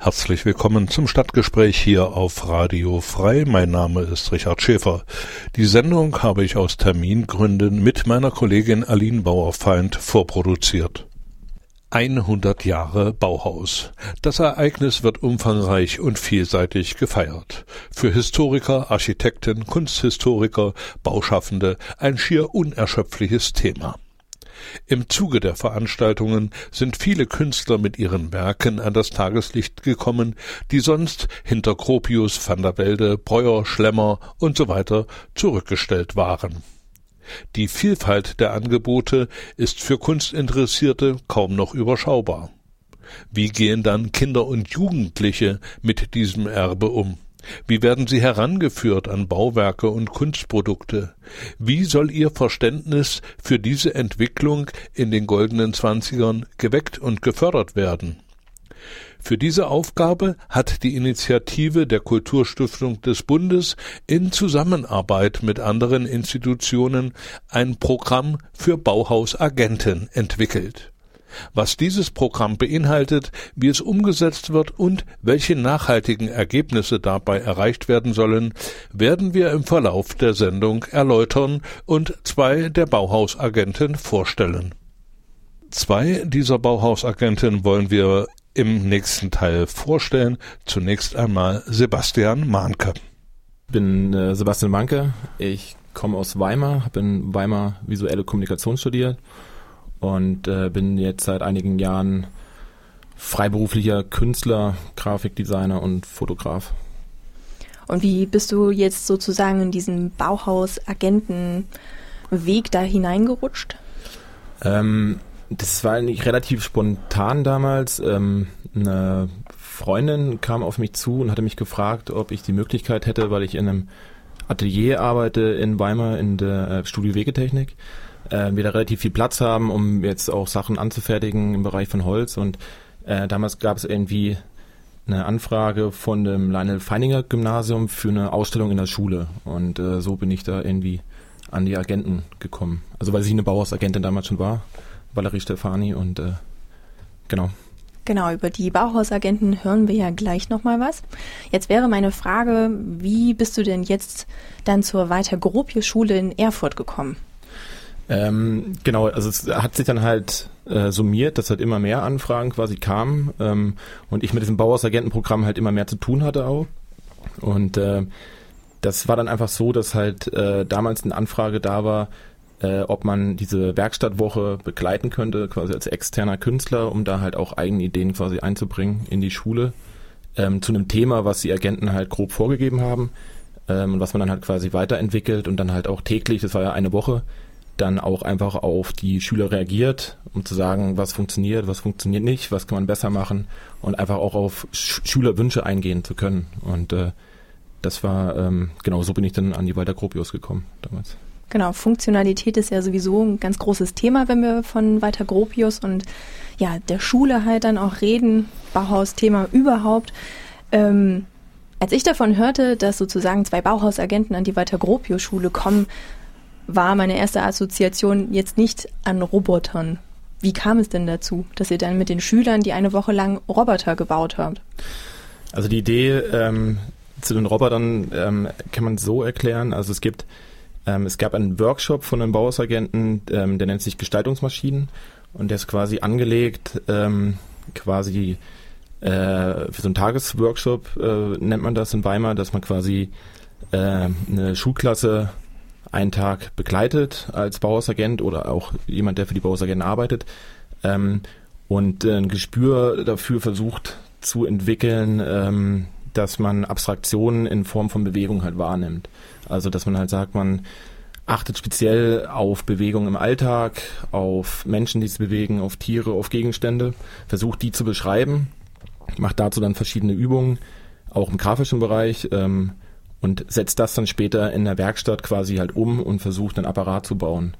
Herzlich willkommen zum Stadtgespräch hier auf Radio Frei. Mein Name ist Richard Schäfer. Die Sendung habe ich aus Termingründen mit meiner Kollegin Aline Bauerfeind vorproduziert. 100 Jahre Bauhaus. Das Ereignis wird umfangreich und vielseitig gefeiert. Für Historiker, Architekten, Kunsthistoriker, Bauschaffende ein schier unerschöpfliches Thema. Im Zuge der Veranstaltungen sind viele Künstler mit ihren Werken an das Tageslicht gekommen, die sonst hinter Gropius, Van der Welde, Breuer, Schlemmer und so zurückgestellt waren. Die Vielfalt der Angebote ist für Kunstinteressierte kaum noch überschaubar. Wie gehen dann Kinder und Jugendliche mit diesem Erbe um? Wie werden sie herangeführt an Bauwerke und Kunstprodukte? Wie soll ihr Verständnis für diese Entwicklung in den goldenen Zwanzigern geweckt und gefördert werden? Für diese Aufgabe hat die Initiative der Kulturstiftung des Bundes in Zusammenarbeit mit anderen Institutionen ein Programm für Bauhausagenten entwickelt. Was dieses Programm beinhaltet, wie es umgesetzt wird und welche nachhaltigen Ergebnisse dabei erreicht werden sollen, werden wir im Verlauf der Sendung erläutern und zwei der Bauhausagenten vorstellen. Zwei dieser Bauhausagenten wollen wir im nächsten Teil vorstellen. Zunächst einmal Sebastian Mahnke. Ich bin äh, Sebastian Mahnke. Ich komme aus Weimar, habe in Weimar visuelle Kommunikation studiert und äh, bin jetzt seit einigen Jahren freiberuflicher Künstler, Grafikdesigner und Fotograf. Und wie bist du jetzt sozusagen in diesen Bauhaus-Agenten-Weg da hineingerutscht? Ähm, das war eigentlich relativ spontan damals. Ähm, eine Freundin kam auf mich zu und hatte mich gefragt, ob ich die Möglichkeit hätte, weil ich in einem Atelier arbeite in Weimar in der äh, Studio Wegetechnik, äh, wir da relativ viel Platz haben, um jetzt auch Sachen anzufertigen im Bereich von Holz. Und äh, damals gab es irgendwie eine Anfrage von dem Lionel Feininger Gymnasium für eine Ausstellung in der Schule. Und äh, so bin ich da irgendwie an die Agenten gekommen. Also weil sie eine Bauhausagentin damals schon war, Valerie Stefani und äh, genau. Genau, über die Bauhausagenten hören wir ja gleich nochmal was. Jetzt wäre meine Frage, wie bist du denn jetzt dann zur Walter Gropius Schule in Erfurt gekommen? Ähm, genau, also es hat sich dann halt äh, summiert, dass halt immer mehr Anfragen quasi kamen ähm, und ich mit diesem Bauhausagentenprogramm halt immer mehr zu tun hatte auch. Und äh, das war dann einfach so, dass halt äh, damals eine Anfrage da war, äh, ob man diese Werkstattwoche begleiten könnte, quasi als externer Künstler, um da halt auch eigene Ideen quasi einzubringen in die Schule, ähm, zu einem Thema, was die Agenten halt grob vorgegeben haben ähm, und was man dann halt quasi weiterentwickelt und dann halt auch täglich, das war ja eine Woche, dann auch einfach auf die Schüler reagiert, um zu sagen, was funktioniert, was funktioniert nicht, was kann man besser machen und einfach auch auf Sch Schülerwünsche eingehen zu können. Und äh, das war, ähm, genau, so bin ich dann an die Walter Gropius gekommen damals. Genau, Funktionalität ist ja sowieso ein ganz großes Thema, wenn wir von Walter Gropius und ja, der Schule halt dann auch reden, Bauhaus-Thema überhaupt. Ähm, als ich davon hörte, dass sozusagen zwei Bauhausagenten an die Walter Gropius Schule kommen, war meine erste Assoziation jetzt nicht an Robotern. Wie kam es denn dazu, dass ihr dann mit den Schülern die eine Woche lang Roboter gebaut habt? Also die Idee ähm, zu den Robotern ähm, kann man so erklären. Also es gibt, ähm, es gab einen Workshop von einem Bauhausagenten, ähm, der nennt sich Gestaltungsmaschinen und der ist quasi angelegt ähm, quasi äh, für so einen Tagesworkshop äh, nennt man das in Weimar, dass man quasi äh, eine Schulklasse einen Tag begleitet als Bauhausagent oder auch jemand, der für die Bauhausagenten arbeitet ähm, und äh, ein Gespür dafür versucht zu entwickeln, ähm, dass man Abstraktionen in Form von Bewegung halt wahrnimmt. Also dass man halt sagt, man achtet speziell auf Bewegung im Alltag, auf Menschen, die sich bewegen, auf Tiere, auf Gegenstände, versucht die zu beschreiben, macht dazu dann verschiedene Übungen, auch im grafischen Bereich ähm, und setzt das dann später in der Werkstatt quasi halt um und versucht einen Apparat zu bauen.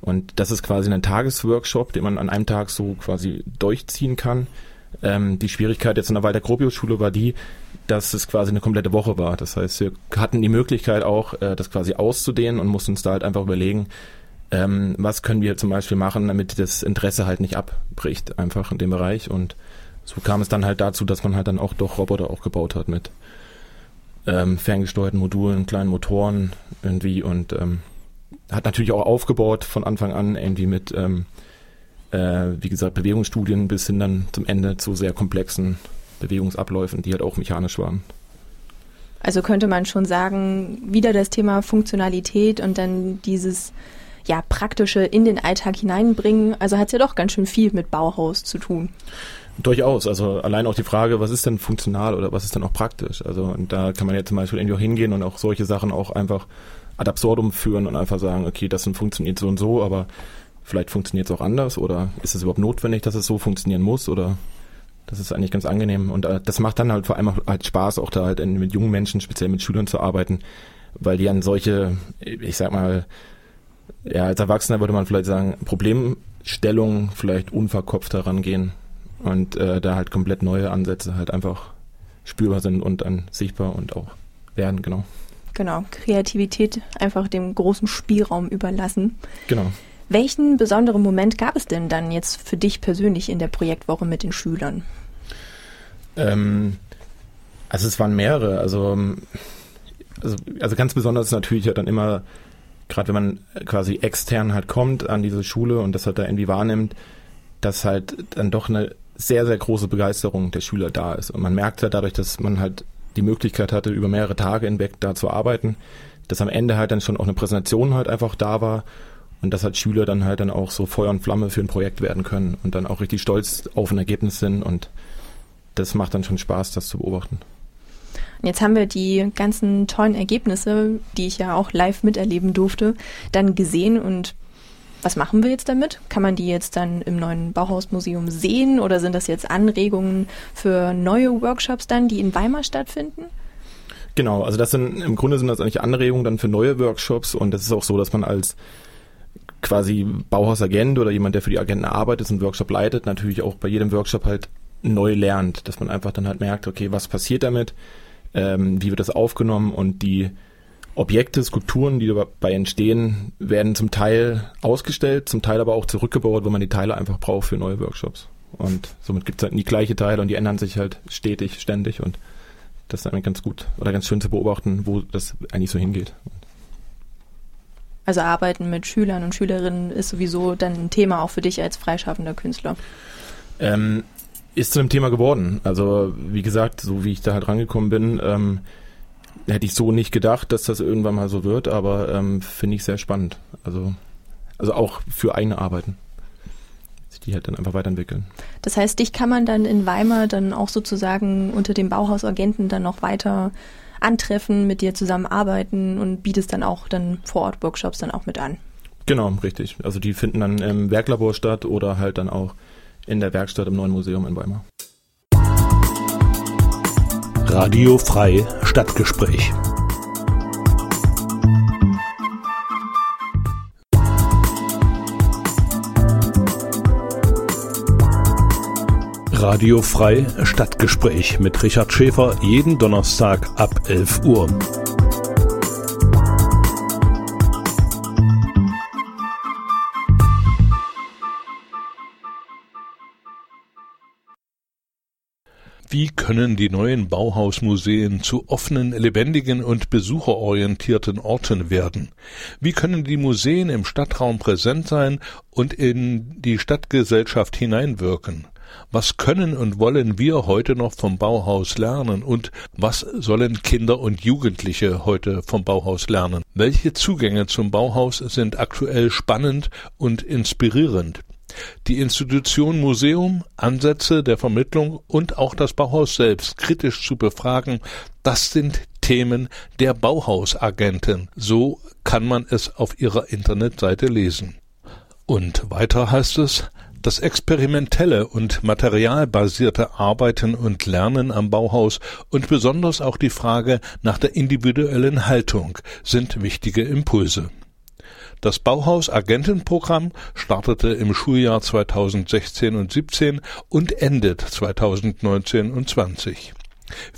Und das ist quasi ein Tagesworkshop, den man an einem Tag so quasi durchziehen kann. Ähm, die Schwierigkeit jetzt in der Walter Gropius Schule war die, dass es quasi eine komplette Woche war. Das heißt, wir hatten die Möglichkeit auch, äh, das quasi auszudehnen und mussten uns da halt einfach überlegen, ähm, was können wir zum Beispiel machen, damit das Interesse halt nicht abbricht, einfach in dem Bereich. Und so kam es dann halt dazu, dass man halt dann auch doch Roboter auch gebaut hat mit ähm, ferngesteuerten Modulen, kleinen Motoren irgendwie und ähm, hat natürlich auch aufgebaut von Anfang an irgendwie mit, ähm, äh, wie gesagt, Bewegungsstudien bis hin dann zum Ende zu sehr komplexen Bewegungsabläufen, die halt auch mechanisch waren. Also könnte man schon sagen, wieder das Thema Funktionalität und dann dieses ja, praktische in den Alltag hineinbringen. Also hat es ja doch ganz schön viel mit Bauhaus zu tun. Durchaus. Also allein auch die Frage, was ist denn funktional oder was ist denn auch praktisch? Also und da kann man ja zum Beispiel irgendwie auch hingehen und auch solche Sachen auch einfach ad absurdum führen und einfach sagen, okay, das funktioniert so und so, aber vielleicht funktioniert es auch anders oder ist es überhaupt notwendig, dass es so funktionieren muss oder das ist eigentlich ganz angenehm und äh, das macht dann halt vor allem halt Spaß, auch da halt mit jungen Menschen, speziell mit Schülern zu arbeiten, weil die an solche, ich sag mal, ja, als Erwachsener würde man vielleicht sagen, Problemstellungen vielleicht unverkopft herangehen und äh, da halt komplett neue Ansätze halt einfach spürbar sind und dann sichtbar und auch werden, genau. Genau, Kreativität einfach dem großen Spielraum überlassen. Genau. Welchen besonderen Moment gab es denn dann jetzt für dich persönlich in der Projektwoche mit den Schülern? Ähm, also es waren mehrere. Also, also, also ganz besonders natürlich ja dann immer, gerade wenn man quasi extern halt kommt an diese Schule und das halt da irgendwie wahrnimmt, dass halt dann doch eine sehr, sehr große Begeisterung der Schüler da ist. Und man merkt halt dadurch, dass man halt die Möglichkeit hatte, über mehrere Tage hinweg da zu arbeiten, dass am Ende halt dann schon auch eine Präsentation halt einfach da war und dass halt Schüler dann halt dann auch so Feuer und Flamme für ein Projekt werden können und dann auch richtig stolz auf ein Ergebnis sind und das macht dann schon Spaß, das zu beobachten. Jetzt haben wir die ganzen tollen Ergebnisse, die ich ja auch live miterleben durfte, dann gesehen und was machen wir jetzt damit? Kann man die jetzt dann im neuen Bauhausmuseum sehen oder sind das jetzt Anregungen für neue Workshops dann, die in Weimar stattfinden? Genau, also das sind im Grunde sind das eigentlich Anregungen dann für neue Workshops und das ist auch so, dass man als quasi Bauhausagent oder jemand, der für die Agenten arbeitet, einen Workshop leitet, natürlich auch bei jedem Workshop halt neu lernt, dass man einfach dann halt merkt, okay, was passiert damit, ähm, wie wird das aufgenommen und die Objekte, Skulpturen, die dabei entstehen, werden zum Teil ausgestellt, zum Teil aber auch zurückgebaut, wo man die Teile einfach braucht für neue Workshops. Und somit gibt es halt nie gleiche Teile und die ändern sich halt stetig, ständig und das ist eigentlich ganz gut oder ganz schön zu beobachten, wo das eigentlich so hingeht. Also Arbeiten mit Schülern und Schülerinnen ist sowieso dann ein Thema auch für dich als freischaffender Künstler. Ähm, ist zu einem Thema geworden. Also wie gesagt, so wie ich da halt rangekommen bin, ähm, hätte ich so nicht gedacht, dass das irgendwann mal so wird, aber ähm, finde ich sehr spannend. Also, also auch für eigene Arbeiten. Sich die halt dann einfach weiterentwickeln. Das heißt, dich kann man dann in Weimar dann auch sozusagen unter dem Bauhausagenten dann noch weiter antreffen, mit dir zusammenarbeiten und bietest dann auch dann vor Ort Workshops dann auch mit an. Genau, richtig. Also die finden dann im Werklabor statt oder halt dann auch in der Werkstatt im neuen Museum in Weimar. Radio Frei Stadtgespräch. Radio Frei Stadtgespräch mit Richard Schäfer jeden Donnerstag ab 11 Uhr. Wie können die neuen Bauhausmuseen zu offenen, lebendigen und besucherorientierten Orten werden? Wie können die Museen im Stadtraum präsent sein und in die Stadtgesellschaft hineinwirken? Was können und wollen wir heute noch vom Bauhaus lernen und was sollen Kinder und Jugendliche heute vom Bauhaus lernen? Welche Zugänge zum Bauhaus sind aktuell spannend und inspirierend? Die Institution Museum, Ansätze der Vermittlung und auch das Bauhaus selbst kritisch zu befragen, das sind Themen der Bauhausagenten. So kann man es auf ihrer Internetseite lesen. Und weiter heißt es, das experimentelle und materialbasierte Arbeiten und Lernen am Bauhaus und besonders auch die Frage nach der individuellen Haltung sind wichtige Impulse. Das Bauhaus Agentenprogramm startete im Schuljahr 2016 und 17 und endet 2019 und 20.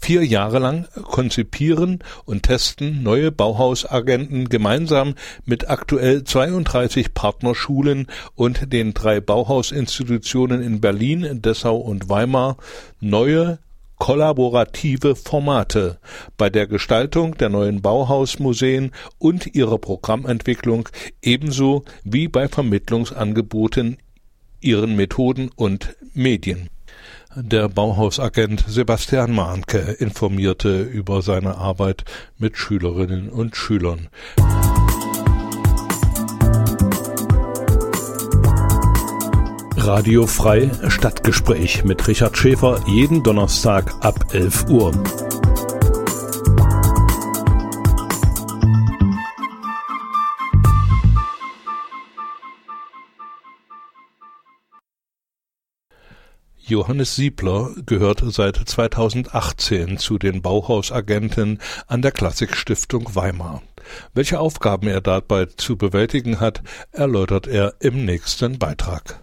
Vier Jahre lang konzipieren und testen neue Bauhausagenten gemeinsam mit aktuell 32 Partnerschulen und den drei Bauhausinstitutionen in Berlin, Dessau und Weimar neue kollaborative Formate bei der Gestaltung der neuen Bauhausmuseen und ihrer Programmentwicklung ebenso wie bei Vermittlungsangeboten, ihren Methoden und Medien. Der Bauhausagent Sebastian Mahnke informierte über seine Arbeit mit Schülerinnen und Schülern. Radio Frei Stadtgespräch mit Richard Schäfer jeden Donnerstag ab 11 Uhr. Johannes Siebler gehört seit 2018 zu den Bauhausagenten an der Klassikstiftung Weimar. Welche Aufgaben er dabei zu bewältigen hat, erläutert er im nächsten Beitrag.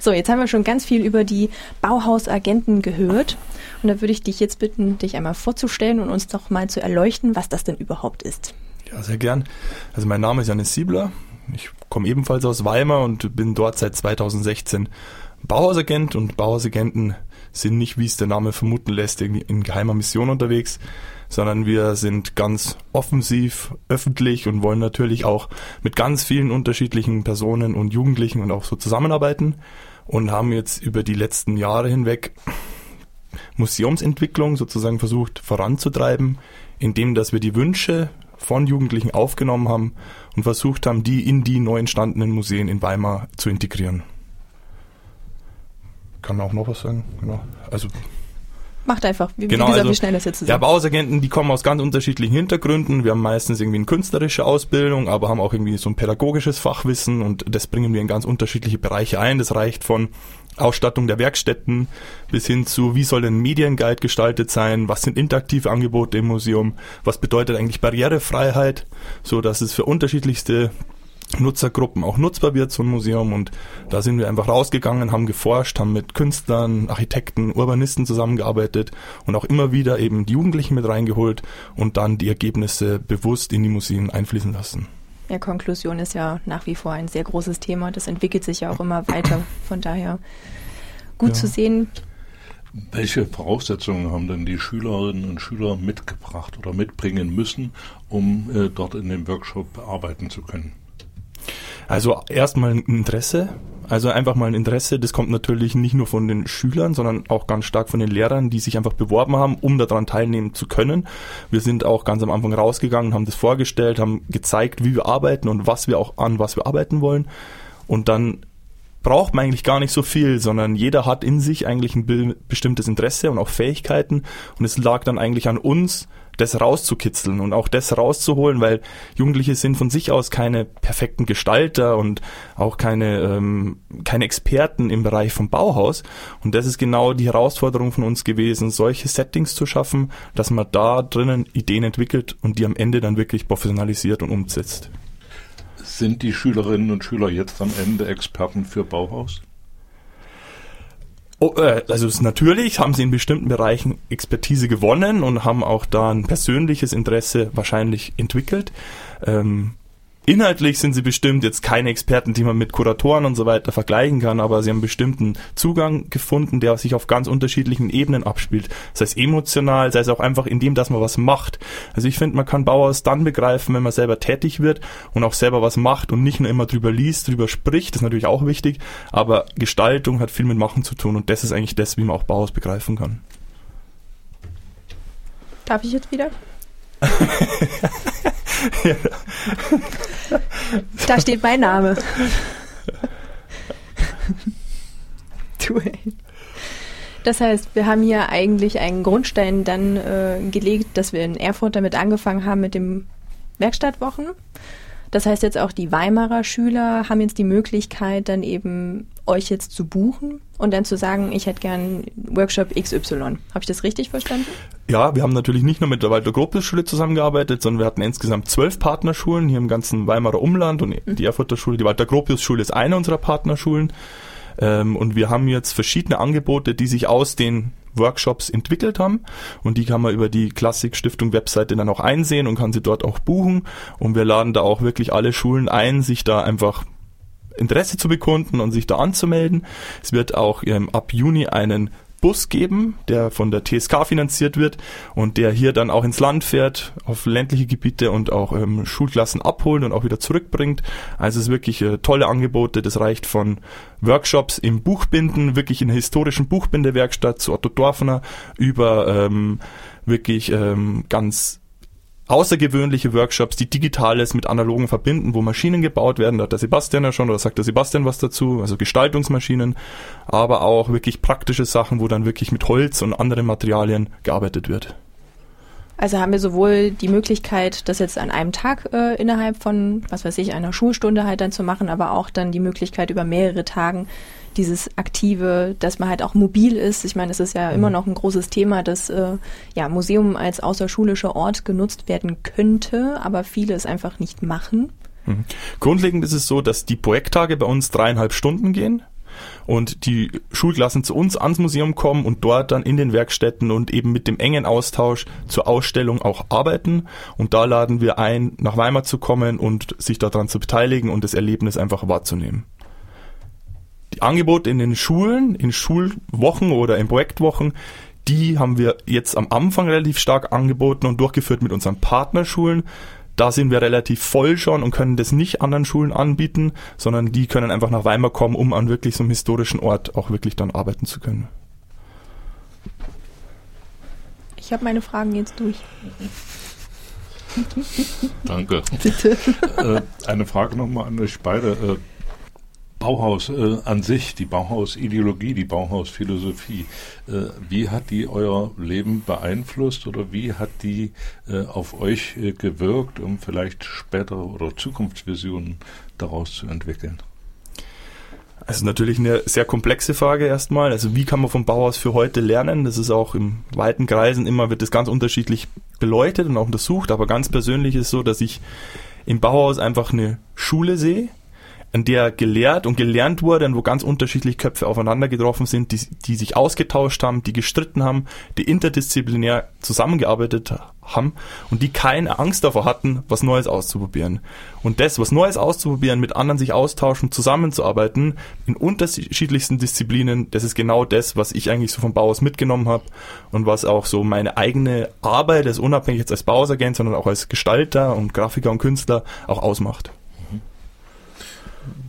So, jetzt haben wir schon ganz viel über die Bauhausagenten gehört. Und da würde ich dich jetzt bitten, dich einmal vorzustellen und uns doch mal zu erleuchten, was das denn überhaupt ist. Ja, sehr gern. Also mein Name ist Janis Siebler. Ich komme ebenfalls aus Weimar und bin dort seit 2016 Bauhausagent und Bauhausagenten sind nicht, wie es der Name vermuten lässt, in geheimer Mission unterwegs, sondern wir sind ganz offensiv, öffentlich und wollen natürlich auch mit ganz vielen unterschiedlichen Personen und Jugendlichen und auch so zusammenarbeiten und haben jetzt über die letzten Jahre hinweg Museumsentwicklung sozusagen versucht voranzutreiben, indem dass wir die Wünsche von Jugendlichen aufgenommen haben und versucht haben, die in die neu entstandenen Museen in Weimar zu integrieren. Kann auch noch was sagen, genau. Also Macht einfach, wie, Genau, wie gesagt, also, wie schnell das jetzt Ja, zusammen. Bauhausagenten, die kommen aus ganz unterschiedlichen Hintergründen. Wir haben meistens irgendwie eine künstlerische Ausbildung, aber haben auch irgendwie so ein pädagogisches Fachwissen und das bringen wir in ganz unterschiedliche Bereiche ein. Das reicht von Ausstattung der Werkstätten bis hin zu, wie soll ein Medienguide gestaltet sein, was sind interaktive Angebote im Museum, was bedeutet eigentlich Barrierefreiheit, so dass es für unterschiedlichste Nutzergruppen auch nutzbar wird, so ein Museum. Und da sind wir einfach rausgegangen, haben geforscht, haben mit Künstlern, Architekten, Urbanisten zusammengearbeitet und auch immer wieder eben die Jugendlichen mit reingeholt und dann die Ergebnisse bewusst in die Museen einfließen lassen. Ja, Konklusion ist ja nach wie vor ein sehr großes Thema. Das entwickelt sich ja auch immer weiter. Von daher gut Ja. zu sehen. Welche Voraussetzungen haben denn die Schülerinnen und Schüler mitgebracht oder mitbringen müssen, um äh, dort in dem Workshop arbeiten zu können? Also erstmal ein Interesse, also einfach mal ein Interesse, das kommt natürlich nicht nur von den Schülern, sondern auch ganz stark von den Lehrern, die sich einfach beworben haben, um daran teilnehmen zu können. Wir sind auch ganz am Anfang rausgegangen, haben das vorgestellt, haben gezeigt, wie wir arbeiten und was wir auch an was wir arbeiten wollen. Und dann braucht man eigentlich gar nicht so viel, sondern jeder hat in sich eigentlich ein be- bestimmtes Interesse und auch Fähigkeiten. Und es lag dann eigentlich an uns, das rauszukitzeln und auch das rauszuholen, weil Jugendliche sind von sich aus keine perfekten Gestalter und auch keine, ähm, keine Experten im Bereich vom Bauhaus. Und das ist genau die Herausforderung von uns gewesen, solche Settings zu schaffen, dass man da drinnen Ideen entwickelt und die am Ende dann wirklich professionalisiert und umsetzt. Sind die Schülerinnen und Schüler jetzt am Ende Experten für Bauhaus? Oh, äh, also natürlich haben sie in bestimmten Bereichen Expertise gewonnen und haben auch da ein persönliches Interesse wahrscheinlich entwickelt. Ähm, Inhaltlich sind sie bestimmt jetzt keine Experten, die man mit Kuratoren und so weiter vergleichen kann, aber sie haben bestimmten Zugang gefunden, der sich auf ganz unterschiedlichen Ebenen abspielt. Sei es emotional, sei es auch einfach in dem, dass man was macht. Also ich finde, man kann Bauhaus dann begreifen, wenn man selber tätig wird und auch selber was macht und nicht nur immer drüber liest, drüber spricht, das ist natürlich auch wichtig, aber Gestaltung hat viel mit Machen zu tun und das ist eigentlich das, wie man auch Bauhaus begreifen kann. Darf ich jetzt wieder? Da steht mein Name. Du, ey. Das heißt, wir haben hier eigentlich einen Grundstein dann äh, gelegt, dass wir in Erfurt damit angefangen haben mit dem Werkstattwochen. Das heißt jetzt auch die Weimarer Schüler haben jetzt die Möglichkeit, dann eben euch jetzt zu buchen und dann zu sagen, ich hätte gern Workshop XY. Habe ich das richtig verstanden? Ja, wir haben natürlich nicht nur mit der Walter Gropius Schule zusammengearbeitet, sondern wir hatten insgesamt zwölf Partnerschulen hier im ganzen Weimarer Umland und die Erfurter Schule, die Walter Gropius Schule ist eine unserer Partnerschulen. Ähm, und wir haben jetzt verschiedene Angebote, die sich aus den Workshops entwickelt haben und die kann man über die Klassik Stiftung Webseite dann auch einsehen und kann sie dort auch buchen und wir laden da auch wirklich alle Schulen ein, sich da einfach Interesse zu bekunden und sich da anzumelden. Es wird auch ähm, ab Juni einen Bus geben, der von der TSK finanziert wird und der hier dann auch ins Land fährt, auf ländliche Gebiete und auch ähm, Schulklassen abholt und auch wieder zurückbringt. Also es ist wirklich äh, tolle Angebote. Das reicht von Workshops im Buchbinden, wirklich in der historischen Buchbindewerkstatt zu Otto Dorfner über ähm, wirklich ähm, ganz außergewöhnliche Workshops, die Digitales mit Analogen verbinden, wo Maschinen gebaut werden. Da hat der Sebastian ja schon, oder sagt der Sebastian was dazu, also Gestaltungsmaschinen, aber auch wirklich praktische Sachen, wo dann wirklich mit Holz und anderen Materialien gearbeitet wird. Also haben wir sowohl die Möglichkeit, das jetzt an einem Tag äh, innerhalb von, was weiß ich, einer Schulstunde halt dann zu machen, aber auch dann die Möglichkeit über mehrere Tagen dieses Aktive, dass man halt auch mobil ist. Ich meine, es ist ja immer noch ein großes Thema, dass äh, ja Museum als außerschulischer Ort genutzt werden könnte, aber viele es einfach nicht machen. Mhm. Grundlegend ist es so, dass die Projekttage bei uns dreieinhalb Stunden gehen und die Schulklassen zu uns ans Museum kommen und dort dann in den Werkstätten und eben mit dem engen Austausch zur Ausstellung auch arbeiten. Und da laden wir ein, nach Weimar zu kommen und sich daran zu beteiligen und das Erlebnis einfach wahrzunehmen. Angebote in den Schulen, in Schulwochen oder in Projektwochen, die haben wir jetzt am Anfang relativ stark angeboten und durchgeführt mit unseren Partnerschulen. Da sind wir relativ voll schon und können das nicht anderen Schulen anbieten, sondern die können einfach nach Weimar kommen, um an wirklich so einem historischen Ort auch wirklich dann arbeiten zu können. Ich habe meine Fragen jetzt durch. Danke. Bitte. Äh, eine Frage nochmal an euch beide. Äh, Bauhaus äh, an sich, die Bauhaus-Ideologie, die Bauhaus-Philosophie, äh, wie hat die euer Leben beeinflusst oder wie hat die äh, auf euch äh, gewirkt, um vielleicht spätere oder Zukunftsvisionen daraus zu entwickeln? Also natürlich eine sehr komplexe Frage erstmal. Also wie kann man vom Bauhaus für heute lernen? Das ist auch im weiten Kreisen immer wird das ganz unterschiedlich beleuchtet und auch untersucht. Aber ganz persönlich ist so, dass ich im Bauhaus einfach eine Schule sehe, an der gelehrt und gelernt wurde und wo ganz unterschiedlich Köpfe aufeinander getroffen sind, die, die sich ausgetauscht haben, die gestritten haben, die interdisziplinär zusammengearbeitet haben und die keine Angst davor hatten, was Neues auszuprobieren. Und das, was Neues auszuprobieren, mit anderen sich austauschen, zusammenzuarbeiten, in unterschiedlichsten Disziplinen, das ist genau das, was ich eigentlich so vom Bauhaus mitgenommen habe und was auch so meine eigene Arbeit, als unabhängig jetzt als Bauhausagent, sondern auch als Gestalter und Grafiker und Künstler auch ausmacht.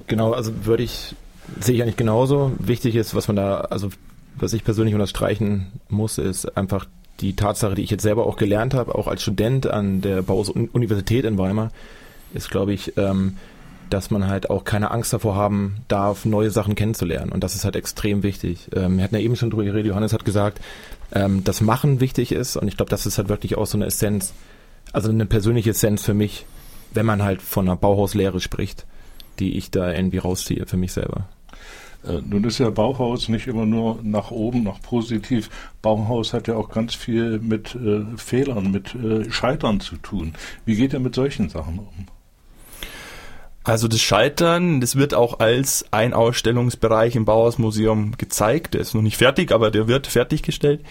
Genau, also würde ich, sehe ich eigentlich genauso. Wichtig ist, was man da, also was ich persönlich unterstreichen muss, ist einfach die Tatsache, die ich jetzt selber auch gelernt habe, auch als Student an der Bauhaus Universität in Weimar, ist, glaube ich, ähm, dass man halt auch keine Angst davor haben darf, neue Sachen kennenzulernen. Und das ist halt extrem wichtig. Ähm, wir hatten ja eben schon drüber geredet, Johannes hat gesagt, ähm, dass Machen wichtig ist. Und ich glaube, das ist halt wirklich auch so eine Essenz, also eine persönliche Essenz für mich, wenn man halt von einer Bauhauslehre spricht die ich da irgendwie rausziehe für mich selber. Äh, nun ist ja Bauhaus nicht immer nur nach oben, nach positiv. Bauhaus hat ja auch ganz viel mit äh, Fehlern, mit äh, Scheitern zu tun. Wie geht ihr mit solchen Sachen um? Also das Scheitern, das wird auch als ein Ausstellungsbereich im Bauhausmuseum gezeigt. Der ist noch nicht fertig, aber der wird fertiggestellt.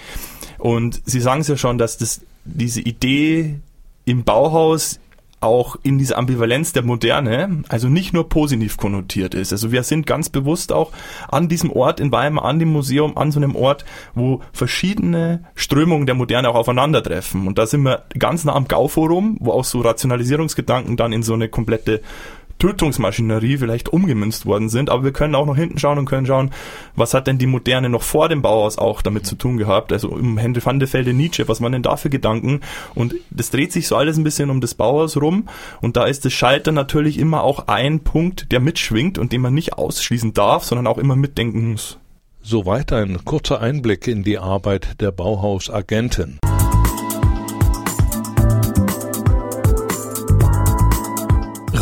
Und Sie sagen es ja schon, dass das, diese Idee im Bauhaus auch in dieser Ambivalenz der Moderne, also nicht nur positiv konnotiert ist. Also wir sind ganz bewusst auch an diesem Ort in Weimar, an dem Museum, an so einem Ort, wo verschiedene Strömungen der Moderne auch aufeinandertreffen. Und da sind wir ganz nah am Gauforum, wo auch so Rationalisierungsgedanken dann in so eine komplette Tötungsmaschinerie vielleicht umgemünzt worden sind, aber wir können auch noch hinten schauen und können schauen, was hat denn die Moderne noch vor dem Bauhaus auch damit zu tun gehabt, also im Hände van de Velde Nietzsche, was waren denn da für Gedanken und das dreht sich so alles ein bisschen um das Bauhaus rum und da ist das Schalter natürlich immer auch ein Punkt, der mitschwingt und den man nicht ausschließen darf, sondern auch immer mitdenken muss. Soweit ein kurzer Einblick in die Arbeit der Bauhausagenten.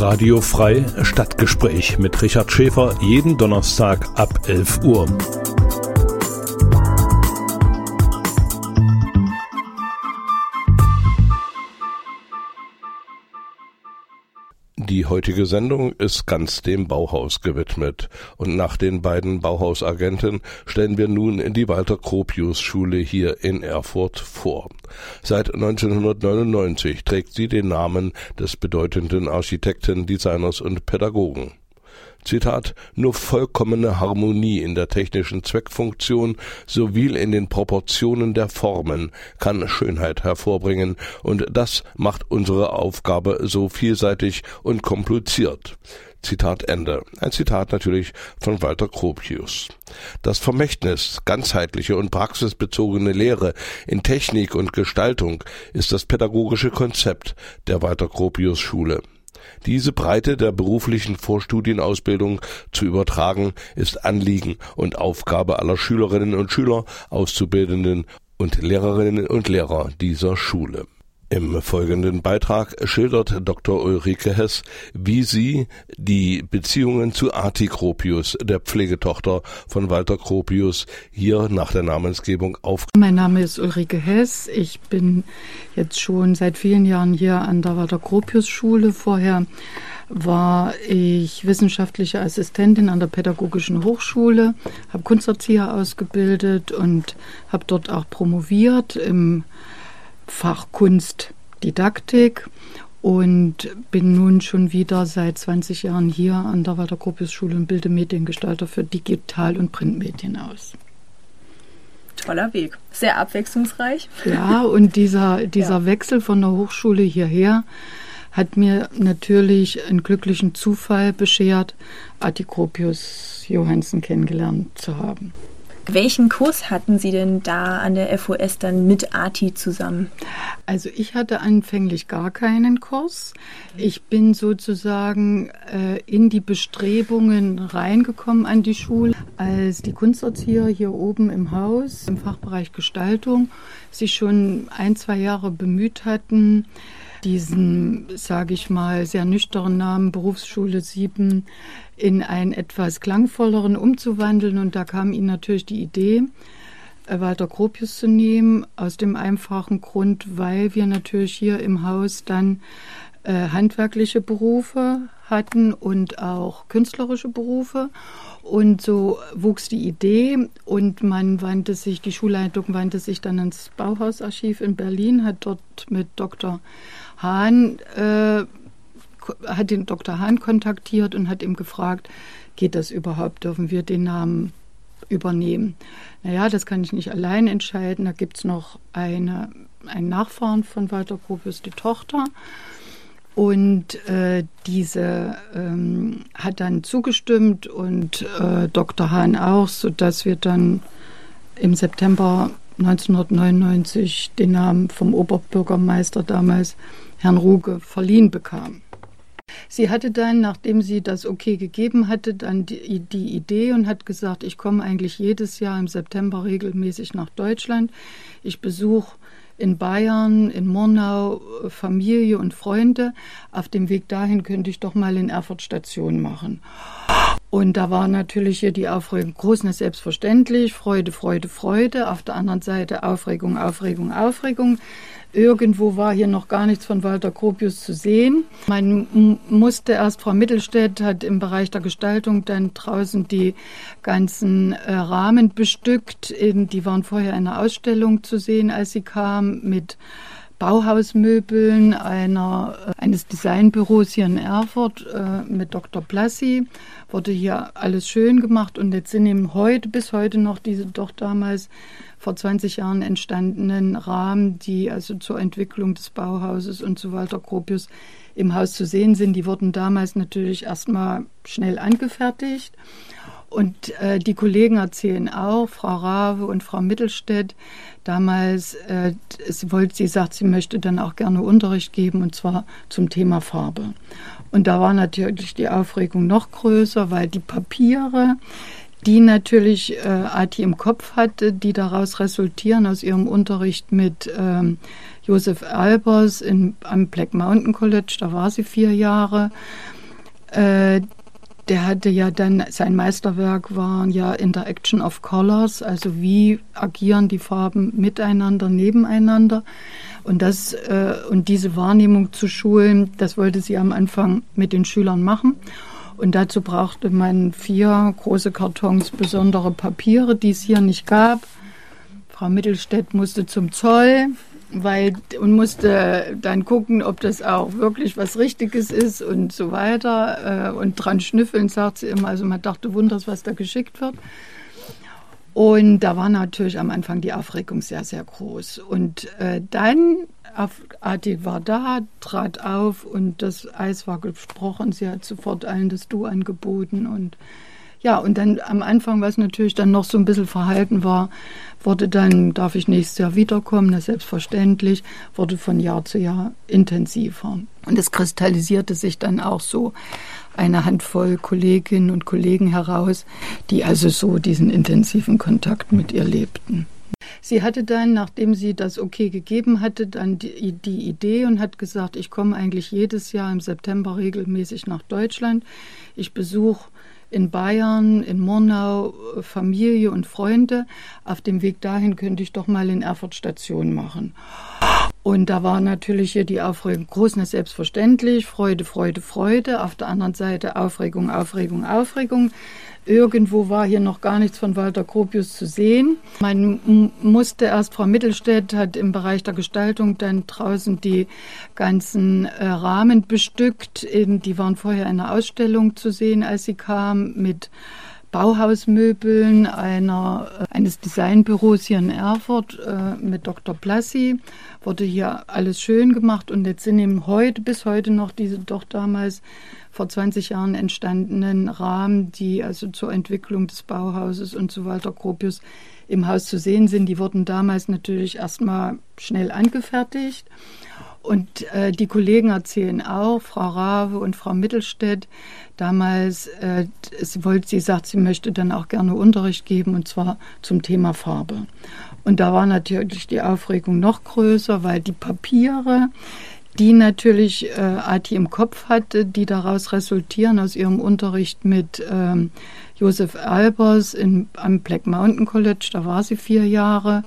Radio Frei Stadtgespräch mit Richard Schäfer jeden Donnerstag ab 11 Uhr. Die heutige Sendung ist ganz dem Bauhaus gewidmet. Und nach den beiden Bauhausagenten stellen wir nun die Walter Gropius Schule hier in Erfurt vor. Seit 1999 trägt sie den Namen des bedeutenden Architekten, Designers und Pädagogen. Zitat, nur vollkommene Harmonie in der technischen Zweckfunktion sowie in den Proportionen der Formen kann Schönheit hervorbringen, und das macht unsere Aufgabe so vielseitig und kompliziert. Zitat Ende. Ein Zitat natürlich von Walter Gropius. Das Vermächtnis, ganzheitliche und praxisbezogene Lehre in Technik und Gestaltung ist das pädagogische Konzept der Walter Gropius Schule. Diese Breite der beruflichen Vorstudienausbildung zu übertragen, ist Anliegen und Aufgabe aller Schülerinnen und Schüler, Auszubildenden und Lehrerinnen und Lehrer dieser Schule. Im folgenden Beitrag schildert Dr. Ulrike Hess, wie sie die Beziehungen zu Arti Gropius, der Pflegetochter von Walter Gropius, hier nach der Namensgebung auf. Mein Name ist Ulrike Hess. Ich bin jetzt schon seit vielen Jahren hier an der Walter Gropius Schule. Vorher war ich wissenschaftliche Assistentin an der Pädagogischen Hochschule, habe Kunsterzieher ausgebildet und habe dort auch promoviert im Fach Kunst Didaktik und bin nun schon wieder seit 20 Jahren hier an der Walter Gropius Schule und bilde Mediengestalter für Digital- und Printmedien aus. Toller Weg, sehr abwechslungsreich. Ja, und dieser, dieser ja. Wechsel von der Hochschule hierher hat mir natürlich einen glücklichen Zufall beschert, Gropius Johansen kennengelernt zu haben. Welchen Kurs hatten Sie denn da an der FOS dann mit ATI zusammen? Also ich hatte anfänglich gar keinen Kurs. Ich bin sozusagen äh, in die Bestrebungen reingekommen an die Schule, als die Kunsterzieher hier oben im Haus im Fachbereich Gestaltung sich schon ein, zwei Jahre bemüht hatten, diesen, sage ich mal, sehr nüchternen Namen Berufsschule 7 in einen etwas klangvolleren umzuwandeln. Und da kam ihnen natürlich die Idee, äh, Walter Gropius zu nehmen, aus dem einfachen Grund, weil wir natürlich hier im Haus dann äh, handwerkliche Berufe hatten und auch künstlerische Berufe. Und so wuchs die Idee und man wandte sich, die Schulleitung wandte sich dann ans Bauhausarchiv in Berlin, hat dort mit Dr. Hahn, äh, hat den Dr. Hahn kontaktiert und hat ihm gefragt, geht das überhaupt, dürfen wir den Namen übernehmen? Naja, das kann ich nicht allein entscheiden. Da gibt es noch eine, einen Nachfahren von Walter Gropius, die Tochter. Und äh, diese ähm, hat dann zugestimmt und äh, Dr. Hahn auch, sodass wir dann im September 1999 den Namen vom Oberbürgermeister damals Herrn Ruge verliehen bekam. Sie hatte dann, nachdem sie das okay gegeben hatte, dann die, die, Idee und hat gesagt, ich komme eigentlich jedes Jahr im September regelmäßig nach Deutschland. Ich besuche in Bayern, in Murnau Familie und Freunde. Auf dem Weg dahin könnte ich doch mal in Erfurt Station machen. Und da war natürlich hier die Aufregung groß, na selbstverständlich, Freude, Freude, Freude. Auf der anderen Seite Aufregung, Aufregung, Aufregung. Irgendwo war hier noch gar nichts von Walter Gropius zu sehen. Man musste erst, Frau Mittelstädt hat im Bereich der Gestaltung dann draußen die ganzen äh, Rahmen bestückt. Die waren vorher in einer Ausstellung zu sehen, als sie kam, mit Bauhausmöbeln einer, äh, eines Designbüros hier in Erfurt äh, mit Dr. Plassi. Wurde hier alles schön gemacht und jetzt sind eben heute, bis heute noch diese doch damals vor 20 Jahren entstandenen Rahmen, die also zur Entwicklung des Bauhauses und so weiter Gropius im Haus zu sehen sind. Die wurden damals natürlich erstmal schnell angefertigt. Und äh, die Kollegen erzählen auch, Frau Rave und Frau Mittelstädt, damals, äh, sie, wollte, sie sagt, sie möchte dann auch gerne Unterricht geben und zwar zum Thema Farbe. Und da war natürlich die Aufregung noch größer, weil die Papiere, die natürlich äh, Ati im Kopf hatte, die daraus resultieren aus ihrem Unterricht mit ähm, Josef Albers in, am Black Mountain College, da war sie vier Jahre. Äh, der hatte ja dann, sein Meisterwerk war ja Interaction of Colors, also wie agieren die Farben miteinander, nebeneinander. Und das, äh, und diese Wahrnehmung zu schulen, das wollte sie am Anfang mit den Schülern machen. Und dazu brauchte man vier große Kartons besondere Papiere, die es hier nicht gab. Frau Mittelstädt musste zum Zoll, weil und musste dann gucken, ob das auch wirklich was Richtiges ist und so weiter. Äh, und dran schnüffeln, sagt sie immer. Also man dachte, wunders, was da geschickt wird. Und da war natürlich am Anfang die Aufregung sehr, sehr groß. Und äh, dann, Ati war da, trat auf und das Eis war gesprochen. Sie hat sofort allen das Du angeboten und ja, und dann am Anfang, was natürlich dann noch so ein bisschen verhalten war, wurde dann, darf ich nächstes Jahr wiederkommen, das selbstverständlich, wurde von Jahr zu Jahr intensiver. Und es kristallisierte sich dann auch so eine Handvoll Kolleginnen und Kollegen heraus, die also so diesen intensiven Kontakt mit ihr lebten. Sie hatte dann, nachdem sie das okay gegeben hatte, dann die, die, Idee und hat gesagt, ich komme eigentlich jedes Jahr im September regelmäßig nach Deutschland. Ich besuche in Bayern, in Murnau, Familie und Freunde. Auf dem Weg dahin könnte ich doch mal in Erfurt Station machen. Und da war natürlich hier die Aufregung groß, na selbstverständlich, Freude, Freude, Freude. Auf der anderen Seite Aufregung, Aufregung, Aufregung. Irgendwo war hier noch gar nichts von Walter Gropius zu sehen. Man musste erst, Frau Mittelstädt hat im Bereich der Gestaltung dann draußen die ganzen äh, Rahmen bestückt. Eben, die waren vorher in einer Ausstellung zu sehen, als sie kam, mit Bauhausmöbeln einer, äh, eines Designbüros hier in Erfurt äh, mit Dr. Plassi. Wurde hier alles schön gemacht und jetzt sind eben heute, bis heute noch diese doch damals vor 20 Jahren entstandenen Rahmen, die also zur Entwicklung des Bauhauses und so weiter Gropius im Haus zu sehen sind. Die wurden damals natürlich erstmal schnell angefertigt. Und äh, die Kollegen erzählen auch, Frau Rave und Frau Mittelstädt, damals, äh, sie, wollte, sie sagt, sie möchte dann auch gerne Unterricht geben, und zwar zum Thema Farbe. Und da war natürlich die Aufregung noch größer, weil die Papiere, die natürlich äh, Ati im Kopf hatte, die daraus resultieren aus ihrem Unterricht mit ähm, Josef Albers in, am Black Mountain College, da war sie vier Jahre.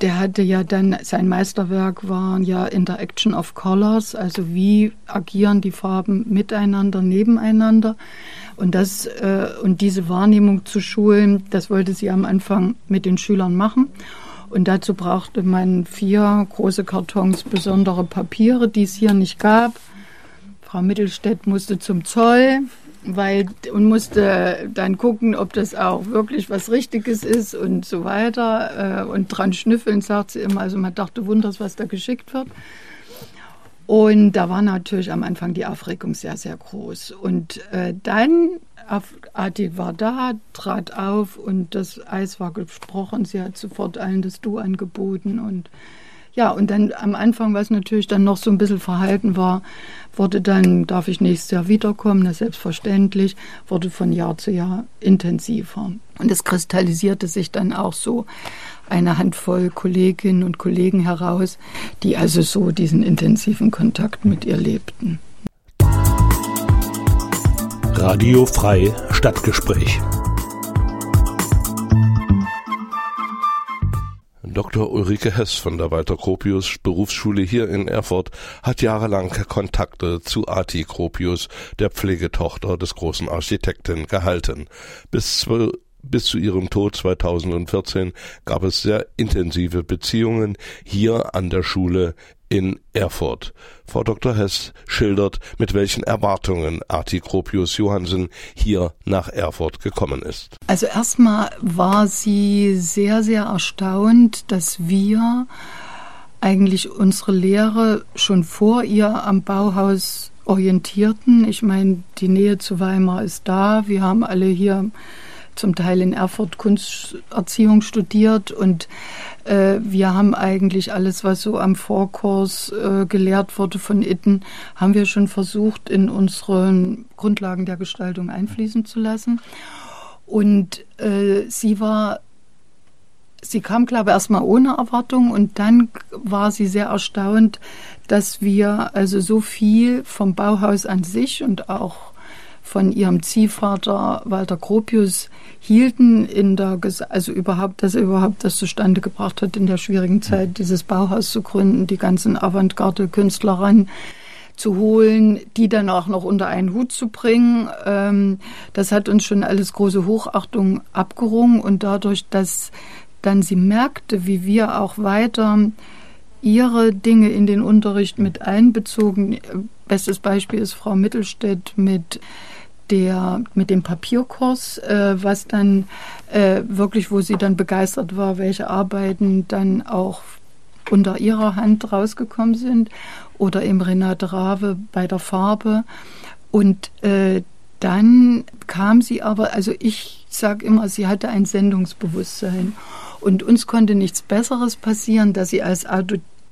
Der hatte ja dann, sein Meisterwerk war ja Interaction of Colors, also wie agieren die Farben miteinander, nebeneinander. Und das äh, und diese Wahrnehmung zu schulen, das wollte sie am Anfang mit den Schülern machen. Und dazu brauchte man vier große Kartons besondere Papiere, die es hier nicht gab. Frau Mittelstädt musste zum Zoll weil und musste dann gucken, ob das auch wirklich was Richtiges ist und so weiter. Äh, und dran schnüffeln, sagt sie immer. Also man dachte, wunders, was da geschickt wird. Und da war natürlich am Anfang die Aufregung sehr, sehr groß. Und äh, dann, Ati war da, trat auf und das Eis war gesprochen. Sie hat sofort allen das Du angeboten. Und ja, und dann am Anfang, was natürlich dann noch so ein bisschen verhalten war, wurde dann, darf ich nächstes Jahr wiederkommen, das selbstverständlich, wurde von Jahr zu Jahr intensiver. Und es kristallisierte sich dann auch so eine Handvoll Kolleginnen und Kollegen heraus, die also so diesen intensiven Kontakt mit ihr lebten. Radio Frei Stadtgespräch. Dr. Ulrike Hess von der Walter Gropius Berufsschule hier in Erfurt hat jahrelang Kontakte zu Arti Gropius, der Pflegetochter des großen Architekten, gehalten. Bis bis zu ihrem Tod 2014 gab es sehr intensive Beziehungen hier an der Schule in Erfurt. Frau Dr. Hess schildert, mit welchen Erwartungen Arti Gropius Johansen hier nach Erfurt gekommen ist. Also erstmal war sie sehr, sehr erstaunt, dass wir eigentlich unsere Lehre schon vor ihr am Bauhaus orientierten. Ich meine, die Nähe zu Weimar ist da. Wir haben alle hier zum Teil in Erfurt Kunsterziehung studiert und äh, wir haben eigentlich alles, was so am Vorkurs äh, gelehrt wurde von Itten, haben wir schon versucht, in unseren Grundlagen der Gestaltung einfließen zu lassen. Und äh, sie war sie kam, glaube ich, erstmal ohne Erwartung und dann war sie sehr erstaunt, dass wir also so viel vom Bauhaus an sich und auch von ihrem Ziehvater Walter Gropius hielten in der also überhaupt, dass er überhaupt das zustande gebracht hat, in der schwierigen Zeit dieses Bauhaus zu gründen, die ganzen Avantgarde-Künstler ran zu holen, die dann auch noch unter einen Hut zu bringen. Ähm, das hat uns schon alles große Hochachtung abgerungen und dadurch, dass dann sie merkte, wie wir auch weiter ihre Dinge in den Unterricht mit einbezogen. Bestes Beispiel ist Frau Mittelstädt mit der mit dem Papierkurs, äh, was dann äh, wirklich, wo sie dann begeistert war, welche Arbeiten dann auch unter ihrer Hand rausgekommen sind oder im Renate Rave bei der Farbe. Und äh, dann kam sie aber, also ich sage immer, sie hatte ein Sendungsbewusstsein. Und uns konnte nichts Besseres passieren, dass sie als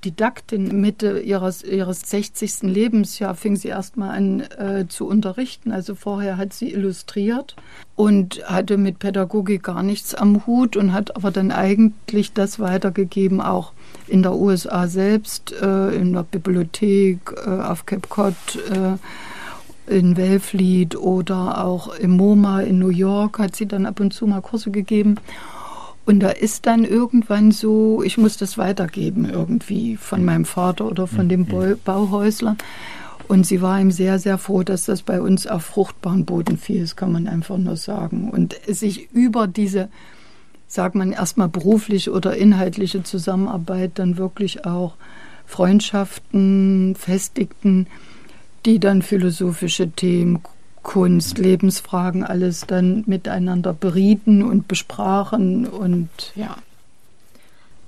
Autodidaktin Mitte ihres, ihres 60. Lebensjahr fing sie erstmal an äh, zu unterrichten. Also vorher hat sie illustriert und hatte mit Pädagogik gar nichts am Hut und hat aber dann eigentlich das weitergegeben, auch in der USA selbst, äh, in der Bibliothek, äh, auf Cape Cod. Äh, in Wellfleet oder auch im MoMA in New York hat sie dann ab und zu mal Kurse gegeben. Und da ist dann irgendwann so, ich muss das weitergeben irgendwie von meinem Vater oder von dem mhm. Bauhäusler. Und sie war ihm sehr, sehr froh, dass das bei uns auf fruchtbaren Boden fiel, das kann man einfach nur sagen. Und sich über diese, sagt man erstmal berufliche oder inhaltliche Zusammenarbeit dann wirklich auch Freundschaften festigten, die dann philosophische Themen, Kunst, Lebensfragen alles dann miteinander berieten und besprachen und ja.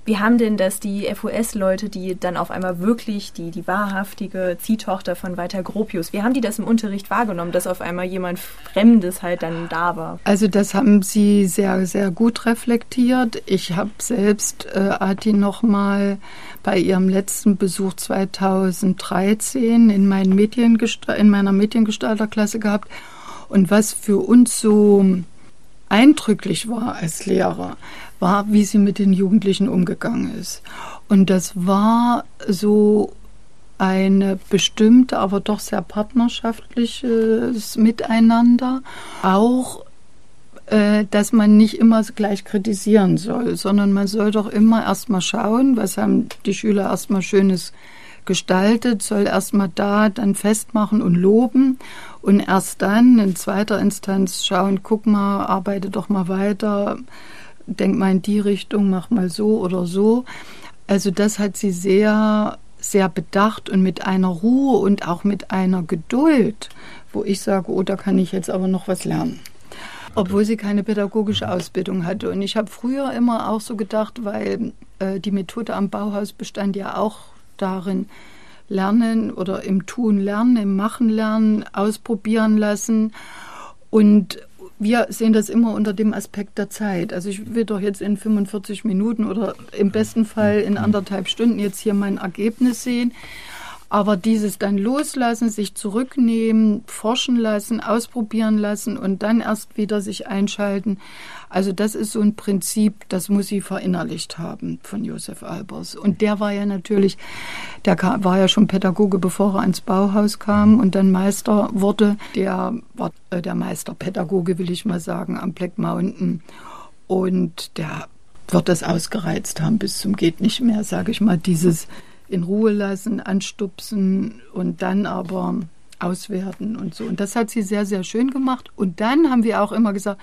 Wie haben denn das die FOS-Leute, die dann auf einmal wirklich die, die wahrhaftige Ziehtochter von Walter Gropius, wie haben die das im Unterricht wahrgenommen, dass auf einmal jemand Fremdes halt dann da war? Also das haben sie sehr, sehr gut reflektiert. Ich habe selbst äh, Ati nochmal bei ihrem letzten Besuch 2013 in, meinen in meiner Mediengestalterklasse gehabt. Und was für uns so eindrücklich war als Lehrer, war, wie sie mit den Jugendlichen umgegangen ist. Und das war so eine bestimmte, aber doch sehr partnerschaftliches Miteinander. Auch äh, dass man nicht immer gleich kritisieren soll, sondern man soll doch immer erstmal schauen, was haben die Schüler erstmal Schönes gestaltet, soll erstmal da dann festmachen und loben und erst dann in zweiter Instanz schauen, guck mal, arbeite doch mal weiter, denk mal in die Richtung, mach mal so oder so. Also das hat sie sehr, sehr bedacht und mit einer Ruhe und auch mit einer Geduld, wo ich sage, oh, da kann ich jetzt aber noch was lernen obwohl sie keine pädagogische Ausbildung hatte. Und ich habe früher immer auch so gedacht, weil äh, die Methode am Bauhaus bestand ja auch darin, lernen oder im Tun lernen, im Machen lernen, ausprobieren lassen. Und wir sehen das immer unter dem Aspekt der Zeit. Also ich will doch jetzt in 45 Minuten oder im besten Fall in anderthalb Stunden jetzt hier mein Ergebnis sehen. Aber dieses dann loslassen, sich zurücknehmen, forschen lassen, ausprobieren lassen und dann erst wieder sich einschalten, also das ist so ein Prinzip, das muss sie verinnerlicht haben von Josef Albers. Und der war ja natürlich, der war ja schon Pädagoge, bevor er ins Bauhaus kam und dann Meister wurde. Der war äh, der Meisterpädagoge, will ich mal sagen, am Black Mountain. Und der wird das ausgereizt haben bis zum geht nicht mehr, sage ich mal, dieses in Ruhe lassen, anstupsen und dann aber auswerten und so. Und das hat sie sehr, sehr schön gemacht. Und dann haben wir auch immer gesagt,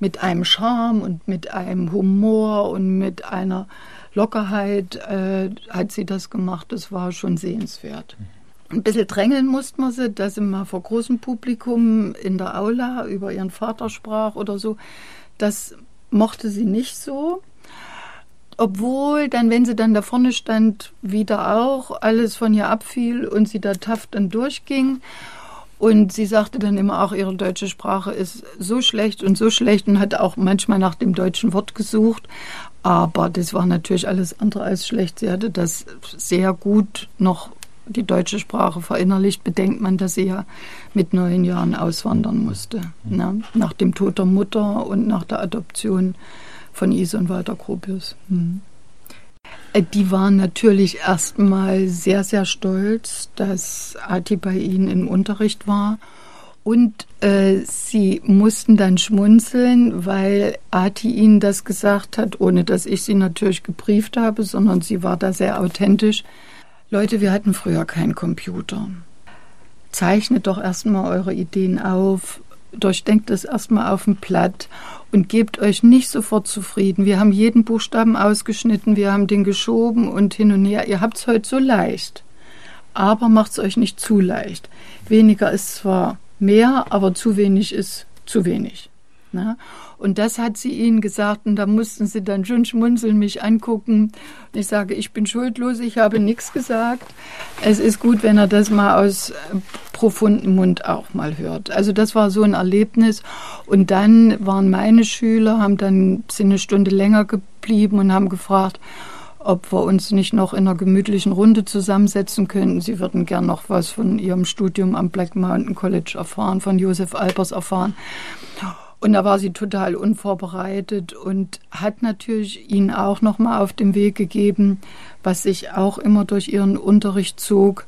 mit einem Charme und mit einem Humor und mit einer Lockerheit äh, hat sie das gemacht. Das war schon sehenswert. Ein bisschen drängeln musste man sie, dass sie mal vor großem Publikum in der Aula über ihren Vater sprach oder so. Das mochte sie nicht so. Obwohl dann, wenn sie dann da vorne stand, wieder auch alles von ihr abfiel und sie da taff dann durchging. Und sie sagte dann immer auch, ihre deutsche Sprache ist so schlecht und so schlecht und hat auch manchmal nach dem deutschen Wort gesucht. Aber das war natürlich alles andere als schlecht. Sie hatte das sehr gut noch die deutsche Sprache verinnerlicht, bedenkt man, dass sie ja mit neun Jahren auswandern musste. Ne? Nach dem Tod der Mutter und nach der Adoption von Ise und Walter Gropius. Hm. Äh, Die waren natürlich erstmal sehr, sehr stolz, dass Ati bei ihnen im Unterricht war. Und äh, sie mussten dann schmunzeln, weil Ati ihnen das gesagt hat, ohne dass ich sie natürlich gebrieft habe, sondern sie war da sehr authentisch. Leute, wir hatten früher keinen Computer. Zeichnet doch erstmal eure Ideen auf, durchdenkt es erstmal auf dem Blatt und gebt euch nicht sofort zufrieden. Wir haben jeden Buchstaben ausgeschnitten, wir haben den geschoben und hin und her. Ihr habt es heute so leicht, aber macht es euch nicht zu leicht. Weniger ist zwar mehr, aber zu wenig ist zu wenig. Ne? Und das hat sie ihnen gesagt und da mussten sie dann schon schmunzeln, mich angucken. Ich sage, ich bin schuldlos, ich habe nichts gesagt. Es ist gut, wenn er das mal aus äh, profundem Mund auch mal hört. Also das war so ein Erlebnis. Und dann waren meine Schüler, haben dann sind eine Stunde länger geblieben und haben gefragt, ob wir uns nicht noch in einer gemütlichen Runde zusammensetzen könnten. Sie würden gern noch was von ihrem Studium am Black Mountain College erfahren, von Josef Albers erfahren. Und da war sie total unvorbereitet und hat natürlich ihnen auch noch mal auf den Weg gegeben, was sich auch immer durch ihren Unterricht zog,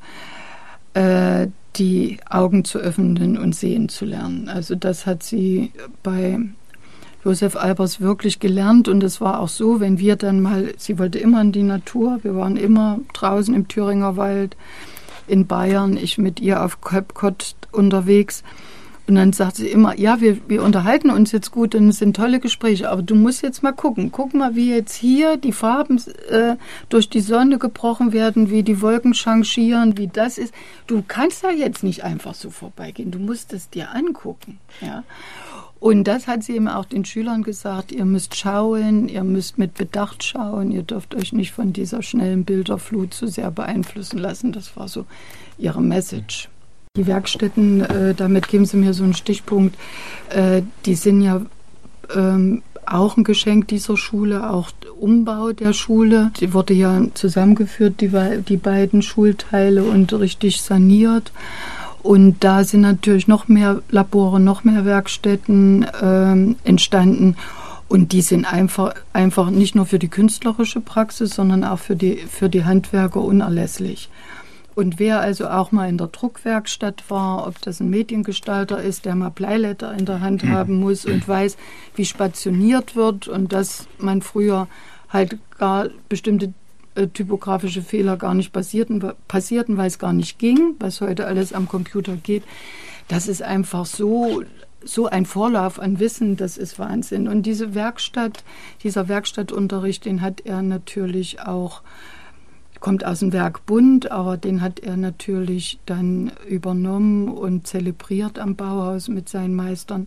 äh, die Augen zu öffnen und sehen zu lernen. Also das hat sie bei Josef Albers wirklich gelernt und es war auch so, wenn wir dann mal, sie wollte immer in die Natur, wir waren immer draußen im Thüringer Wald, in Bayern, ich mit ihr auf Köpkott unterwegs. Und dann sagt sie immer, ja, wir, wir unterhalten uns jetzt gut und es sind tolle Gespräche, aber du musst jetzt mal gucken. Guck mal, wie jetzt hier die Farben äh, durch die Sonne gebrochen werden, wie die Wolken changieren, wie das ist. Du kannst da jetzt nicht einfach so vorbeigehen. Du musst es dir angucken. Ja. Und das hat sie eben auch den Schülern gesagt, ihr müsst schauen, ihr müsst mit Bedacht schauen, ihr dürft euch nicht von dieser schnellen Bilderflut zu sehr beeinflussen lassen. Das war so ihre Message. Die Werkstätten, äh, damit geben Sie mir so einen Stichpunkt, äh, die sind ja ähm, auch ein Geschenk dieser Schule, auch Umbau der Schule. Die wurde ja zusammengeführt, die, die beiden Schulteile und richtig saniert. Und da sind natürlich noch mehr Labore, noch mehr Werkstätten ähm, entstanden. Und die sind einfach, einfach nicht nur für die künstlerische Praxis, sondern auch für die, für die Handwerker unerlässlich. Und wer also auch mal in der Druckwerkstatt war, ob das ein Mediengestalter ist, der mal Bleiletter in der Hand haben muss und weiß, wie spationiert wird und dass man früher halt gar bestimmte äh, typografische Fehler gar nicht passierten, passierten, weil es gar nicht ging, was heute alles am Computer geht. Das ist einfach so, so ein Vorlauf an Wissen, das ist Wahnsinn. Und diese Werkstatt, dieser Werkstattunterricht, den hat er natürlich auch kommt aus dem Werk Bund, aber den hat er natürlich dann übernommen und zelebriert am Bauhaus mit seinen Meistern.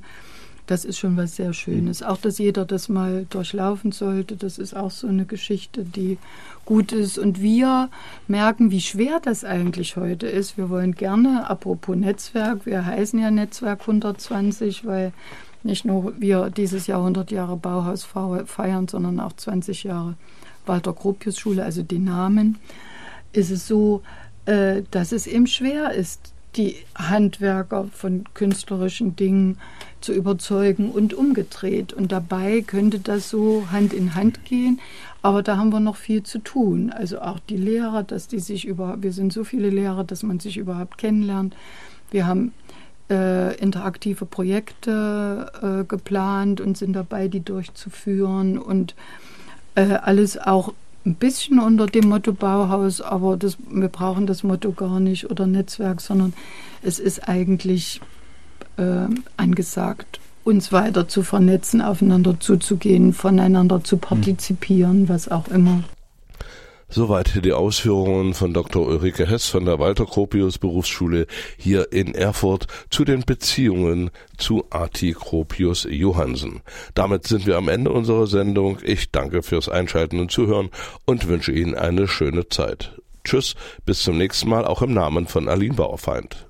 Das ist schon was sehr Schönes. Auch, dass jeder das mal durchlaufen sollte, das ist auch so eine Geschichte, die gut ist. Und wir merken, wie schwer das eigentlich heute ist. Wir wollen gerne, apropos Netzwerk, wir heißen ja Netzwerk 120, weil nicht nur wir dieses Jahr 100 Jahre Bauhaus feiern, sondern auch 20 Jahre Walter Gropius Schule, also die Namen, ist es so, äh, dass es eben schwer ist, die Handwerker von künstlerischen Dingen zu überzeugen und umgedreht. Und dabei könnte das so Hand in Hand gehen. Aber da haben wir noch viel zu tun. Also auch die Lehrer, dass die sich über, wir sind so viele Lehrer, dass man sich überhaupt kennenlernt. Wir haben äh, interaktive Projekte äh, geplant und sind dabei, die durchzuführen und äh, alles auch ein bisschen unter dem Motto Bauhaus, aber das, wir brauchen das Motto gar nicht oder Netzwerk, sondern es ist eigentlich äh, angesagt. uns weiter zu vernetzen, aufeinander zuzugehen, voneinander zu partizipieren, was auch immer. Soweit die Ausführungen von Dr. Ulrike Hess von der Walter Gropius Berufsschule hier in Erfurt zu den Beziehungen zu Arti Gropius Johansen. Damit sind wir am Ende unserer Sendung. Ich danke fürs Einschalten und Zuhören und wünsche Ihnen eine schöne Zeit. Tschüss, bis zum nächsten Mal, auch im Namen von Aline Bauerfeind.